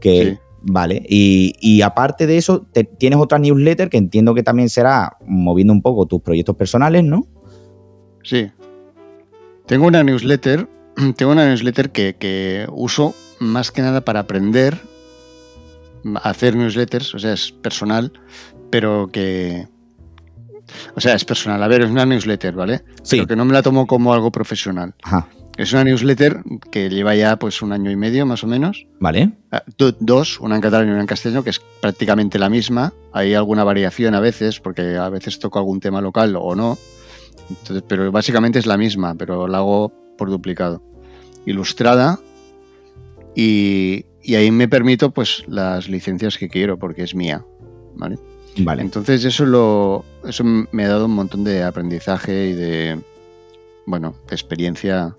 Que, Sí. Vale. Y, y aparte de eso, te- tienes otra newsletter que entiendo que también será moviendo un poco tus proyectos personales, ¿no? sí. Tengo una newsletter, <clears throat> tengo una newsletter que, que uso más que nada para aprender a hacer newsletters, o sea, es personal, pero que... O sea, es personal. A ver, es una newsletter, ¿vale? Sí. Pero que no me la tomo como algo profesional. Ajá. Es una newsletter que lleva ya pues un año y medio más o menos. Vale. Ah, do- Dos, una en catalán y una en castellano, que es prácticamente la misma. Hay alguna variación a veces, porque a veces toco algún tema local o no. Entonces, pero básicamente es la misma, pero la hago por duplicado. Ilustrada y, y ahí me permito pues las licencias que quiero, porque es mía. ¿vale? Vale. Entonces eso lo eso me ha dado un montón de aprendizaje y de bueno, de experiencia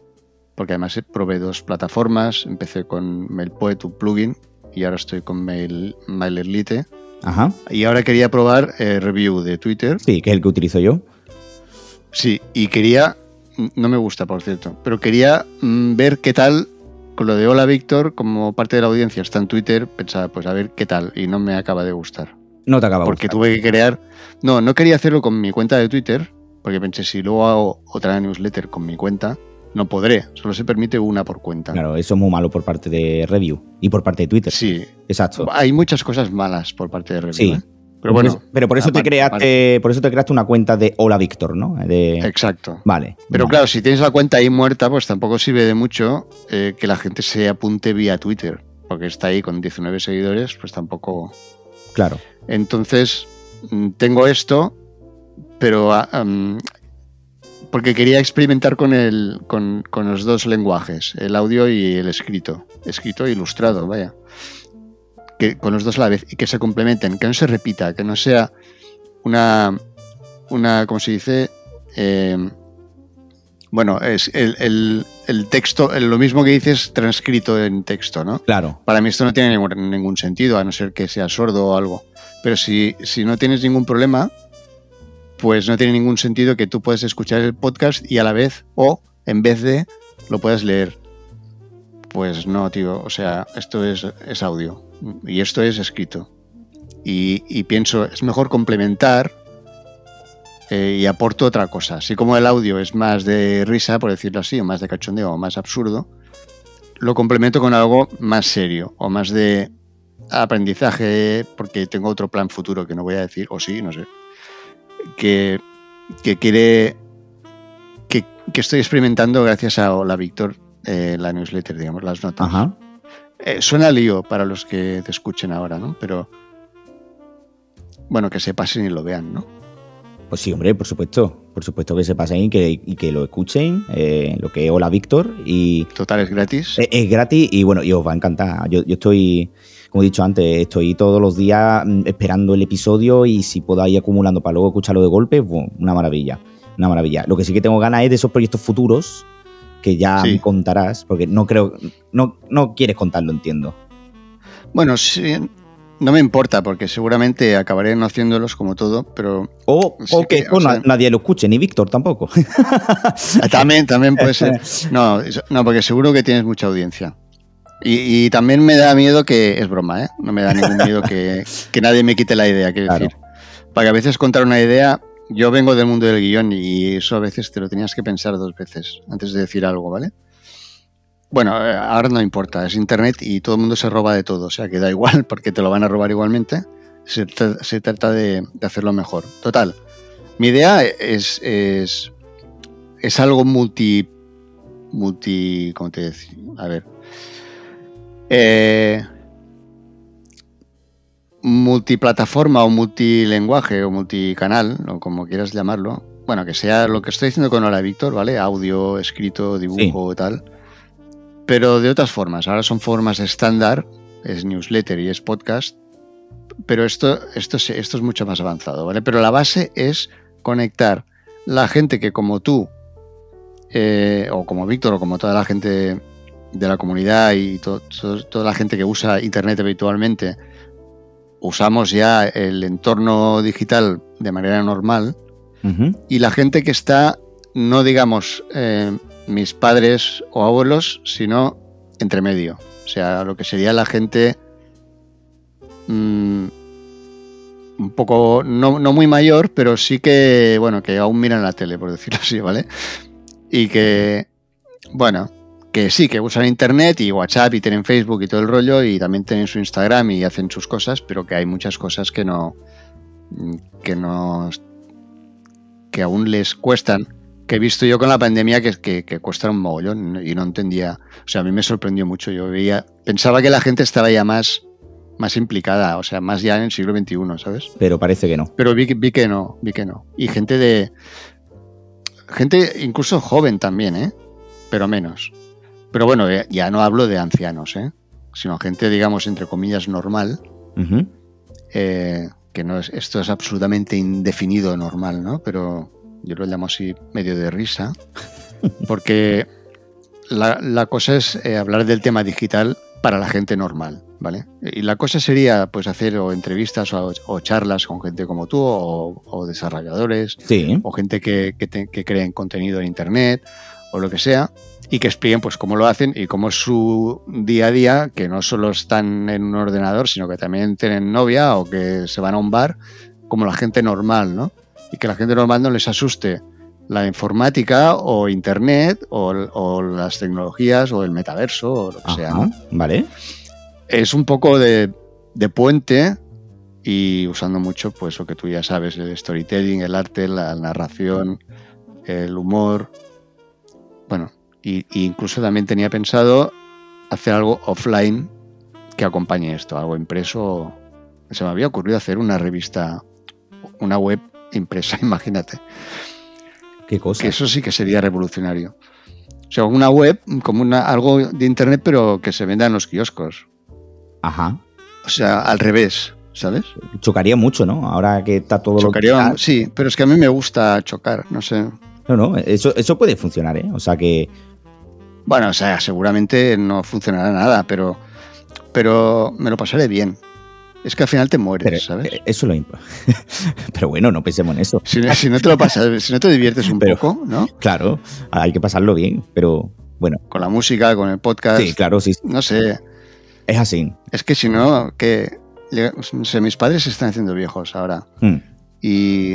porque además eh, probé dos plataformas, empecé con MailPoet, tu plugin y ahora estoy con Mail MailerLite Ajá. y ahora quería probar eh, review de Twitter. Sí, que es el que utilizo yo. Sí, y quería no me gusta, por cierto, pero quería mm, ver qué tal con lo de Hola Víctor, como parte de la audiencia está en Twitter, pensaba, pues a ver qué tal y no me acaba de gustar. No te acaba porque gustando. tuve que crear. No, no quería hacerlo con mi cuenta de Twitter, porque pensé, si luego hago otra newsletter con mi cuenta, no podré. Solo se permite una por cuenta. Claro, eso es muy malo por parte de Review y por parte de Twitter. Sí, Exacto. hay muchas cosas malas por parte de Review. Sí. ¿eh? Pero bueno, pero por eso te aparte- creaste, por eso te creaste una cuenta de Hola Víctor, ¿no? De- exacto. Vale. Pero vale. claro, si tienes la cuenta ahí muerta, pues tampoco sirve de mucho eh, que la gente se apunte vía Twitter, porque está ahí con 19 seguidores, pues tampoco. Claro. Entonces, mm, tengo esto, pero ah, porque quería experimentar con, el, con, con los dos lenguajes, el audio y el escrito. Escrito e ilustrado, vaya. Que, con los dos a la vez y que se complementen, que no se repita, que no sea una, una ¿cómo se dice? Eh, bueno, es el, el- el texto, lo mismo que dices transcrito en texto, ¿no? Claro. Para mí esto no tiene ningún, ningún sentido, a no ser que sea sordo o algo. Pero si, si no tienes ningún problema, pues no tiene ningún sentido que tú puedas escuchar el podcast y a la vez, o en vez de, lo puedas leer. Pues no, tío, o sea, esto es, es audio y esto es escrito. Y, y pienso, es mejor complementar eh, y aporto otra cosa. Así como el audio es más de risa, por decirlo así, o más de cachondeo, o más absurdo, lo complemento con algo más serio o más de aprendizaje, porque tengo otro plan futuro que no voy a decir, o sí, no sé, que, que quiere, que, que estoy experimentando gracias a Hola Víctor, eh, la newsletter, digamos, las notas. Ajá. Eh, suena lío para los que te escuchen ahora, ¿no? Pero bueno, que se pasen y lo vean, ¿no? Pues sí, hombre, por supuesto. por supuesto que se pasen y que, y que lo escuchen, eh, lo que es Hola Víctor. Y Total, es gratis. es, es gratis y bueno, y os va a encantar. Yo, yo estoy, como he dicho antes, estoy todos los días mm, esperando el episodio y si puedo ir acumulando para luego escucharlo de golpe, bueno, una maravilla. Una maravilla. Lo que sí que tengo ganas es de esos proyectos futuros que ya Sí. me contarás, porque no creo, no, no quieres contarlo, entiendo. Bueno, sí, no me importa porque seguramente acabaré no haciéndolos como todo, pero O, Sí o que que, o o na- sea- nadie lo escuche, ni Víctor tampoco. <laughs> Ah, También, también puede <laughs> ser. No, no, porque seguro que tienes mucha audiencia. Y, y también me da miedo que. Es broma, ¿eh? No me da ningún miedo que, que nadie me quite la idea, quiero Claro. decir. Para que a veces contar una idea. Yo vengo del mundo del guion y eso a veces te lo tenías que pensar dos veces antes de decir algo, ¿vale? Bueno, eh, ahora no importa, es internet y todo el mundo se roba de todo, o sea que da igual <laughs> porque te lo van a robar igualmente. Se, tra- se trata de, de hacerlo mejor. Total, mi idea es, es, es algo multi. multi. ¿Cómo te decía? A ver. Eh, multiplataforma o multilenguaje o multicanal, o como quieras llamarlo. Bueno, que sea lo que estoy diciendo con Hola Víctor, ¿vale? Audio, escrito, dibujo, tal. Pero de otras formas. Ahora son formas estándar, es newsletter y es podcast. Pero esto, esto, es- esto es mucho más avanzado, ¿vale? Pero la base es conectar la gente que como tú, eh, o como Víctor, o como toda la gente de la comunidad y to- to- toda la gente que usa Internet habitualmente, usamos ya el entorno digital de manera normal, y la gente que está, no digamos eh, mis padres o abuelos, sino entre medio. O sea, lo que sería la gente mm, un poco, no, no muy mayor, pero sí que, bueno, que aún miran la tele, por decirlo así, ¿vale? Y que, bueno, que sí, que usan Internet y WhatsApp y tienen Facebook y todo el rollo y también tienen su Instagram y hacen sus cosas, pero que hay muchas cosas que no, mm, que no que aún les cuestan, que he visto yo con la pandemia que, que, que cuestan un mogollón y no entendía, o sea, a mí me sorprendió mucho, yo veía, pensaba que la gente estaba ya más, más implicada, o sea, más ya en el siglo XXI, ¿sabes? Pero parece que no. Pero vi, vi que no, vi que no. Y gente de, gente incluso joven también, ¿eh? Pero menos. Pero bueno, eh, ya no hablo de ancianos, ¿eh? Sino gente, digamos, entre comillas, normal, eh, que no es, esto es absolutamente indefinido normal, ¿no? Pero yo lo llamo así medio de risa, <laughs> porque la, la cosa es eh, hablar del tema digital para la gente normal, ¿vale? Y la cosa sería, pues, hacer o entrevistas o, o charlas con gente como tú o, o desarrolladores Sí. o gente que, que, te- que creen contenido en internet o lo que sea y que expliquen pues cómo lo hacen y cómo es su día a día, que no solo están en un ordenador, sino que también tienen novia o que se van a un bar, como la gente normal, ¿no? Y que la gente normal no les asuste la informática o internet o, o las tecnologías o el metaverso o lo que sea, ¿no? Vale. es un poco de, de puente y usando mucho, pues lo que tú ya sabes, el storytelling, el arte, la narración, el humor. Bueno, y, y incluso también tenía pensado hacer algo offline que acompañe esto, algo impreso. Se me había ocurrido hacer una revista, una web impresa, <laughs> imagínate. Qué cosa. Que eso sí que sería revolucionario. O sea, una web como una, algo de internet, pero que se venda en los kioscos. Ajá. O sea, al revés, ¿sabes? Chocaría mucho, ¿no? Ahora que está todo lo Chocaría, digital. sí, pero es que a mí me gusta chocar, no sé. No, no, eso, eso puede funcionar, ¿eh? O sea que. Bueno, o sea, seguramente no funcionará nada, pero, pero me lo pasaré bien. Es que al final te mueres, Pero, ¿sabes? eh, Eso es lo <laughs> Pero bueno, no pensemos en eso. Si, si no te lo pasas, si no te diviertes un Pero- poco, ¿no? Claro, hay que pasarlo bien, pero bueno, Con la música, con el podcast, sí, claro, sí, no sé. es así. Es que si no, que no sé, mis padres se están haciendo viejos ahora Mm, y,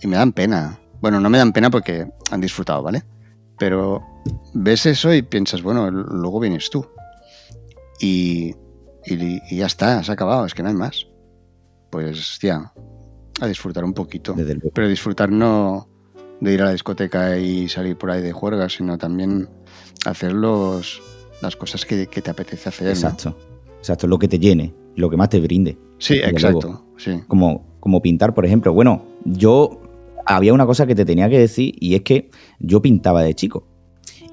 y me dan pena. Bueno, no me dan pena porque han disfrutado, ¿vale? Pero ves eso y piensas, bueno, luego vienes tú. Y, y- y ya está, se ha acabado, es que no hay más. Pues, ya, a disfrutar un poquito. Pero disfrutar no de ir a la discoteca y salir por ahí de juerga, sino también hacer los, las cosas que, que te apetece hacer. ¿no? Exacto. Exacto, lo que te llene, lo que más te brinde. Sí, exacto. luego. Sí. Como, como pintar, por ejemplo. Bueno, yo había una cosa que te tenía que decir y es que yo pintaba de chico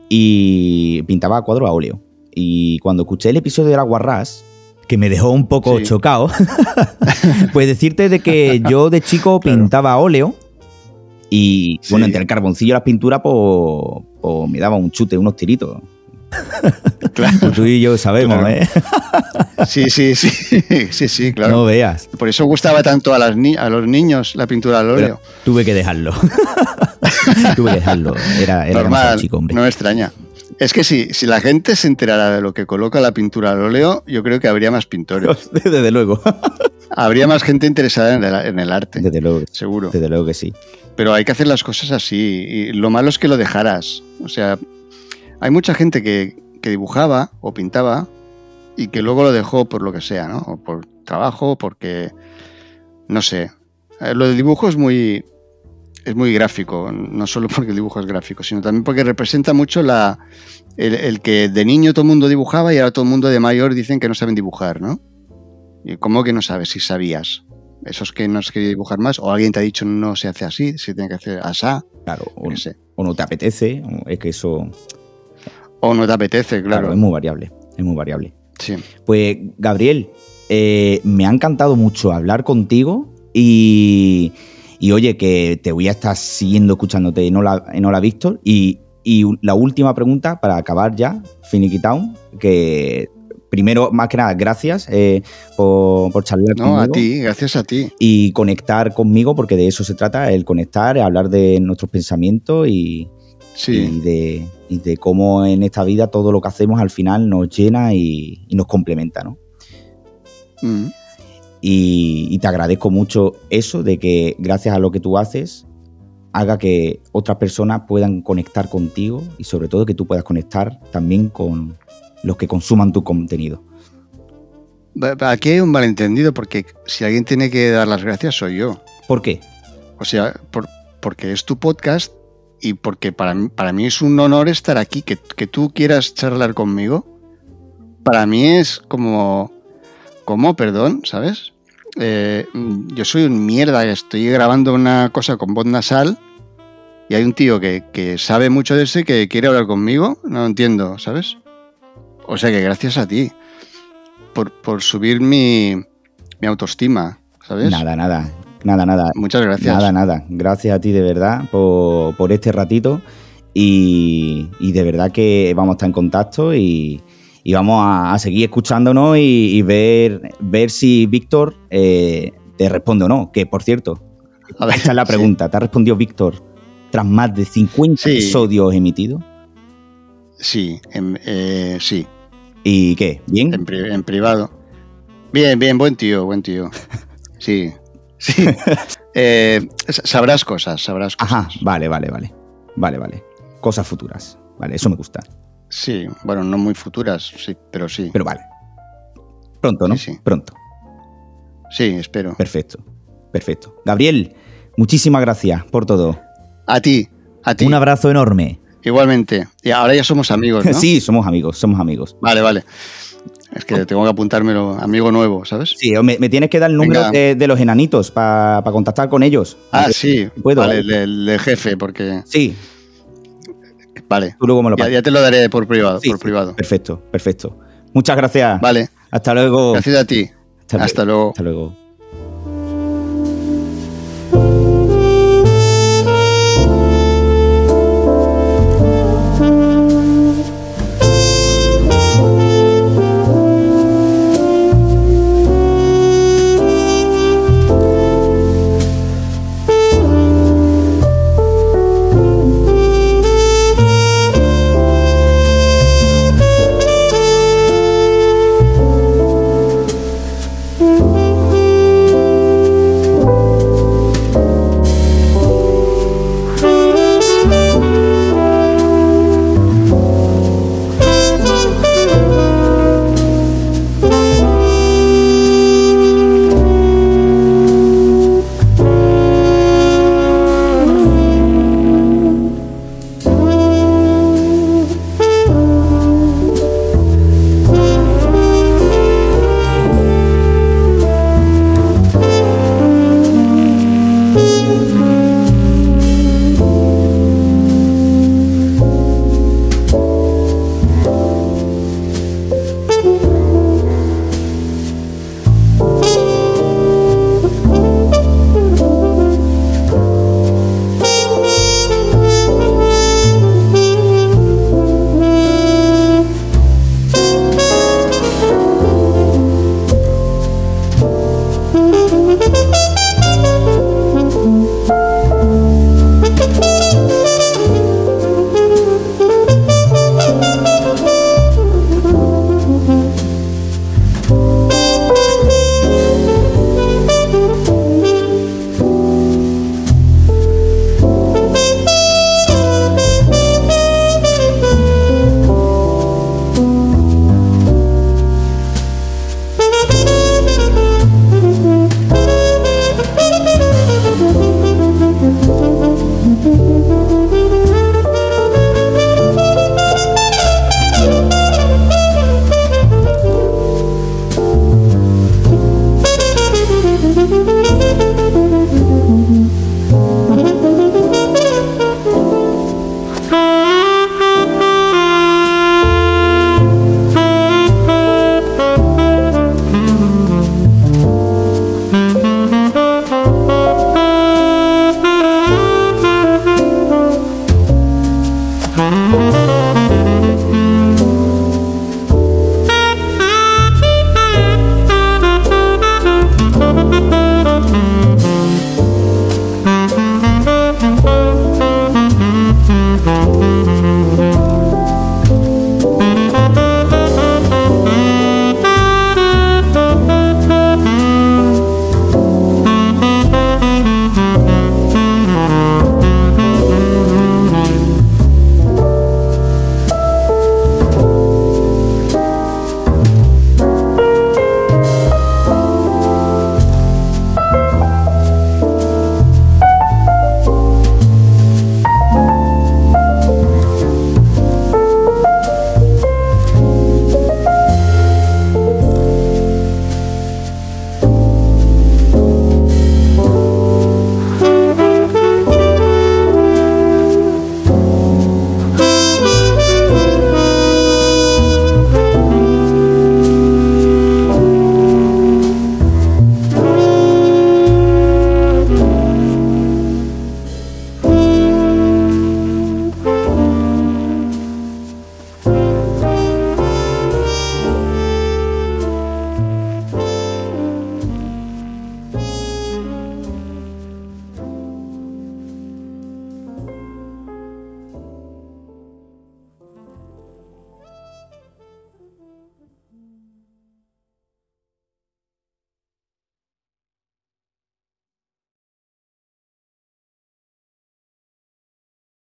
y pintaba a cuadro a óleo. Y cuando escuché el episodio de la Guarras, que me dejó un poco Sí. chocado, <laughs> pues decirte de que <laughs> yo de chico Claro. pintaba a óleo y Sí. bueno, entre el carboncillo y las pinturas, pues, pues me daba un chute, unos tiritos. <laughs> Claro. Pues tú y yo sabemos, Claro. ¿eh? Sí, sí, sí. Sí, sí, claro. No veas. Por eso gustaba tanto a, las ni- a los niños la pintura al óleo. Pero tuve que dejarlo. <laughs> tuve que dejarlo. Era, Normal, chico, hombre. no me extraña. Es que sí, si la gente se enterara de lo que coloca la pintura al óleo, yo creo que habría más pintores. <laughs> Desde luego. <laughs> habría más gente interesada en el, en el arte, Desde luego. seguro. Desde luego que sí. Pero hay que hacer las cosas así. Y lo malo es que lo dejaras. O sea, hay mucha gente que, que dibujaba o pintaba y que luego lo dejó por lo que sea, ¿no? O por trabajo, porque. No sé. Eh, Lo del dibujo es muy. Es muy gráfico, no solo porque el dibujo es gráfico, sino también porque representa mucho la, el, el que de niño todo el mundo dibujaba y ahora todo el mundo de mayor dicen que no saben dibujar, ¿no? ¿Y cómo que no sabes si sabías? Esos que no has querido dibujar más, o alguien te ha dicho no se hace así, se tiene que hacer asá, Claro. O, qué sé. o no te apetece. Es que eso. O no te apetece, Claro, claro. es muy variable. Es muy variable. Sí. Pues, Gabriel, eh, me ha encantado mucho hablar contigo y, y, oye, que te voy a estar siguiendo escuchándote en Hola, en Hola Víctor. Y, y la última pregunta para acabar ya, Finiquitown, que primero, más que nada, gracias eh, por, por charlar No, a ti, gracias a ti. y conectar conmigo, porque de eso se trata, el conectar, hablar de nuestros pensamientos y, Sí, y de, y de cómo en esta vida todo lo que hacemos al final nos llena y, y nos complementa, ¿no? Mm. Y, y te agradezco mucho eso, de que gracias a lo que tú haces, haga que otras personas puedan conectar contigo y sobre todo que tú puedas conectar también con los que consuman tu contenido. Aquí hay un malentendido porque si alguien tiene que dar las gracias soy yo. ¿Por qué? O sea, por- porque es tu podcast y porque para mí, para mí es un honor estar aquí, que, que tú quieras charlar conmigo. Para mí es como, como, perdón, ¿sabes? Eh, mm, yo soy un mierda, estoy grabando una cosa con voz nasal y hay un tío que, que sabe mucho de eso y que quiere hablar conmigo. No lo entiendo, ¿sabes? O sea que gracias a ti por, por subir mi, mi autoestima, ¿sabes? Nada, nada, nada, nada. Muchas gracias. Nada, nada. Gracias a ti de verdad por, por este ratito y, y de verdad que vamos a estar en contacto y, y vamos a, a seguir escuchándonos y, y ver, ver si Víctor eh, te responde o no. Que por cierto, <laughs> A ver, esta es la sí. pregunta. ¿Te ha respondido Víctor tras más de 50 Sí. episodios emitidos? Sí, en, eh, sí, ¿Y qué? ¿Bien? en, pri- en privado. Bien, bien, buen tío, buen tío. <laughs> Sí, sí. <laughs> Eh, sabrás cosas, sabrás cosas. Ajá, vale, vale, vale. Vale, vale. Cosas futuras. Vale, eso me gusta. Sí, bueno, no muy futuras, sí, pero sí. Pero vale. Pronto, ¿no? Sí, sí. Pronto. Sí, espero. Perfecto, perfecto. Gabriel, muchísimas gracias por todo. A ti, a ti. Un abrazo enorme. Igualmente. Y ahora ya somos amigos, ¿no? <laughs> Sí, somos amigos, somos amigos. Vale, vale. Es que tengo que apuntármelo, amigo nuevo, ¿sabes? Sí, me, me tienes que dar el número de, de los enanitos para contactar con ellos. Ah, sí. puedo, Vale, el jefe, porque. Sí, Vale. tú luego me lo Ya, ya te lo daré por privado. Sí, por sí, privado. Perfecto, perfecto. Muchas gracias. Vale. Hasta luego. Gracias a ti. Hasta luego. Hasta luego.